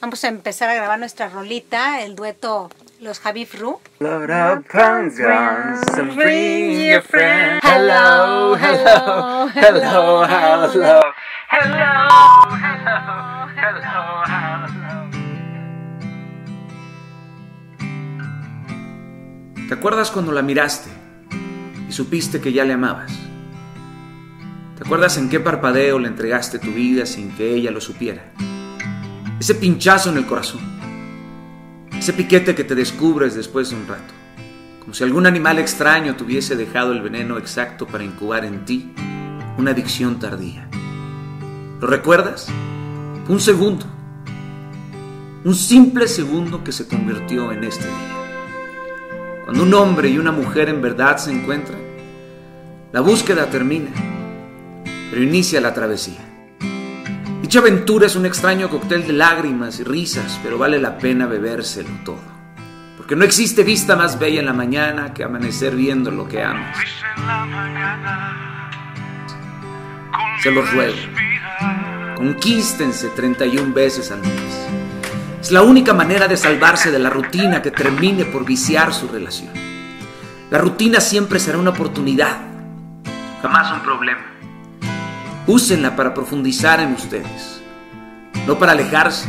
Vamos a empezar a grabar nuestra rolita, el dueto Los Javi Fru. Load up guns, guns, and bring your friends. Hello, hello, hello, hello, hello, hello, hello, hello. ¿Te acuerdas cuando la miraste y supiste que ya le amabas? ¿Te acuerdas en qué parpadeo le entregaste tu vida sin que ella lo supiera? Ese pinchazo en el corazón. Ese piquete que te descubres después de un rato. Como si algún animal extraño te hubiese dejado el veneno exacto para incubar en ti una adicción tardía. ¿Lo recuerdas? Un segundo. Un simple segundo que se convirtió en este día. Cuando un hombre y una mujer en verdad se encuentran, la búsqueda termina, pero inicia la travesía. Dicha aventura es un extraño cóctel de lágrimas y risas, pero vale la pena bebérselo todo. Porque no existe vista más bella en la mañana que amanecer viendo lo que amas. Se los ruego. Conquístense 31 veces al mes. Es la única manera de salvarse de la rutina que termine por viciar su relación. La rutina siempre será una oportunidad, jamás un problema. Úsenla para profundizar en ustedes, no para alejarse.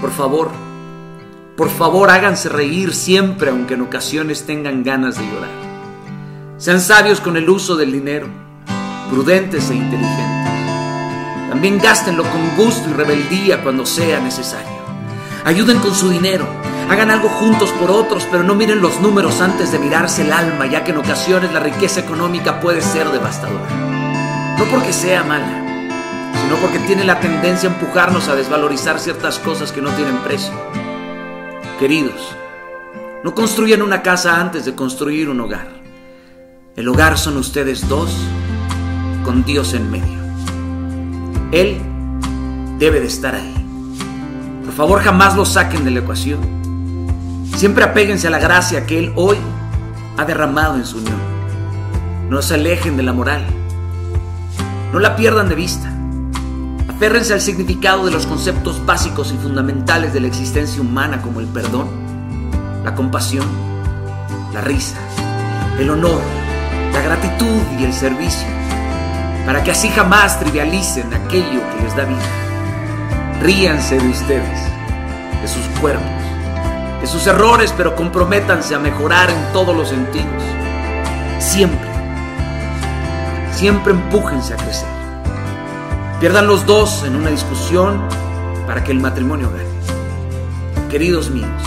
Por favor, por favor háganse reír siempre, aunque en ocasiones tengan ganas de llorar. Sean sabios con el uso del dinero, prudentes e inteligentes. También gástenlo con gusto y rebeldía cuando sea necesario. Ayuden con su dinero, hagan algo juntos por otros, pero no miren los números antes de mirarse el alma, ya que en ocasiones la riqueza económica puede ser devastadora. No porque sea mala, sino porque tiene la tendencia a empujarnos a desvalorizar ciertas cosas que no tienen precio. Queridos, no construyan una casa antes de construir un hogar. El hogar son ustedes dos con Dios en medio. Él debe de estar ahí. Por favor, jamás lo saquen de la ecuación. Siempre apéguense a la gracia que Él hoy ha derramado en su unión. No se alejen de la moral. No la pierdan de vista. Aférrense al significado de los conceptos básicos y fundamentales de la existencia humana como el perdón, la compasión, la risa, el honor, la gratitud y el servicio, para que así jamás trivialicen aquello que les da vida. Ríanse de ustedes, de sus cuerpos, de sus errores, pero comprométanse a mejorar en todos los sentidos. Siempre, siempre empújense a crecer. Pierdan los dos en una discusión para que el matrimonio gane. Queridos míos,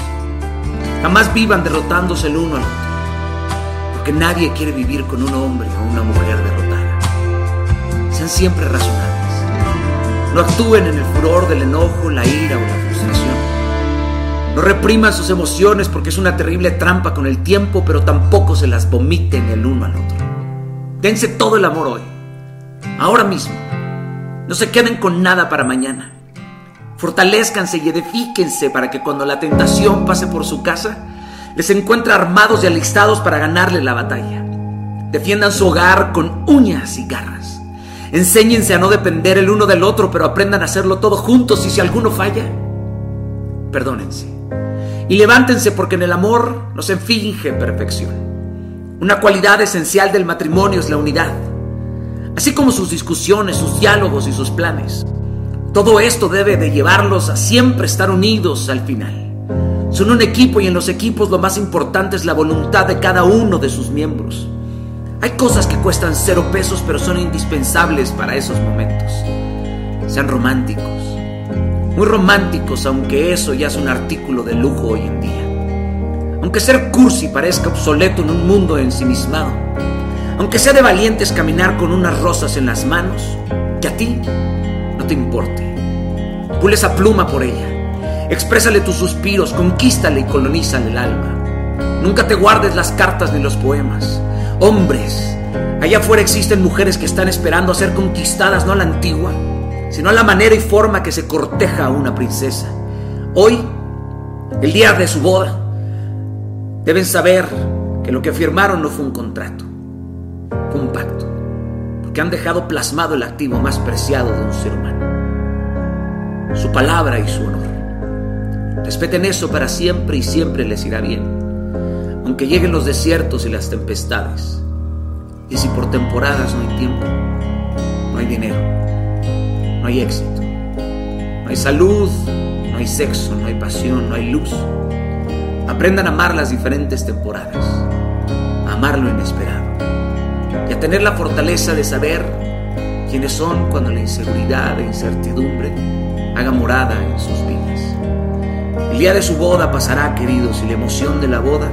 jamás vivan derrotándose el uno al otro, porque nadie quiere vivir con un hombre o una mujer derrotada. Sean siempre razonables. No actúen en el furor del enojo, la ira o la frustración. No repriman sus emociones porque es una terrible trampa con el tiempo, pero tampoco se las vomiten el uno al otro. Dense todo el amor hoy, ahora mismo. No se queden con nada para mañana. Fortalezcanse y edifíquense para que cuando la tentación pase por su casa, les encuentre armados y alistados para ganarle la batalla. Defiendan su hogar con uñas y garras. Enséñense a no depender el uno del otro, pero aprendan a hacerlo todo juntos y si alguno falla, perdónense. Y levántense porque en el amor no se finge perfección. Una cualidad esencial del matrimonio es la unidad, así como sus discusiones, sus diálogos y sus planes. Todo esto debe de llevarlos a siempre estar unidos al final. Son un equipo y en los equipos lo más importante es la voluntad de cada uno de sus miembros. Hay cosas que cuestan cero pesos pero son indispensables para esos momentos. Sean románticos. Muy románticos, aunque eso ya es un artículo de lujo hoy en día. Aunque ser cursi parezca obsoleto en un mundo ensimismado. Aunque sea de valientes caminar con unas rosas en las manos, que a ti no te importe. Pule esa pluma por ella. Exprésale tus suspiros, conquístale y colonízale el alma. Nunca te guardes las cartas ni los poemas. Hombres, allá afuera existen mujeres que están esperando a ser conquistadas no a la antigua, sino a la manera y forma que se corteja a una princesa. Hoy, el día de su boda, deben saber que lo que firmaron no fue un contrato, fue un pacto, porque han dejado plasmado el activo más preciado de un ser humano, su palabra y su honor. Respeten eso para siempre y siempre les irá bien. Aunque lleguen los desiertos y las tempestades. Y si por temporadas no hay tiempo, no hay dinero, no hay éxito, no hay salud, no hay sexo, no hay pasión, no hay luz. Aprendan a amar las diferentes temporadas, a amar lo inesperado y a tener la fortaleza de saber quiénes son cuando la inseguridad e incertidumbre haga morada en sus vidas. El día de su boda pasará, queridos, y la emoción de la boda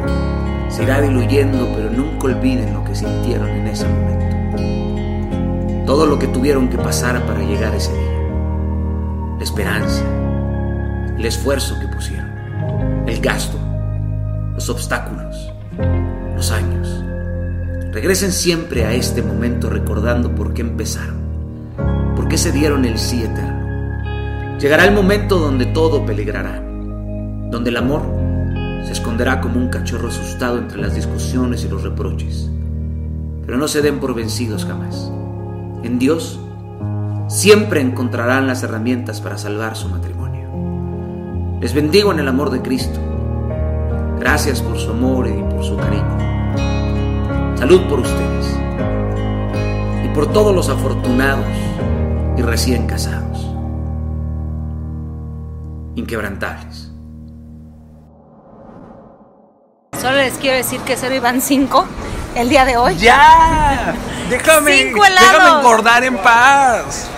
se irá diluyendo, pero nunca olviden lo que sintieron en ese momento. Todo lo que tuvieron que pasar para llegar a ese día. La esperanza, el esfuerzo que pusieron, el gasto, los obstáculos, los años. Regresen siempre a este momento recordando por qué empezaron, por qué se dieron el sí eterno. Llegará el momento donde todo peligrará, donde el amor se esconderá como un cachorro asustado entre las discusiones y los reproches. Pero no se den por vencidos jamás. En Dios siempre encontrarán las herramientas para salvar su matrimonio. Les bendigo en el amor de Cristo. Gracias por su amor y por su cariño. Salud por ustedes y por todos los afortunados y recién casados. Inquebrantables. Solo les quiero decir que solo iban cinco el día de hoy. ¡Ya! Déjame, Cinco helados. déjame engordar en paz.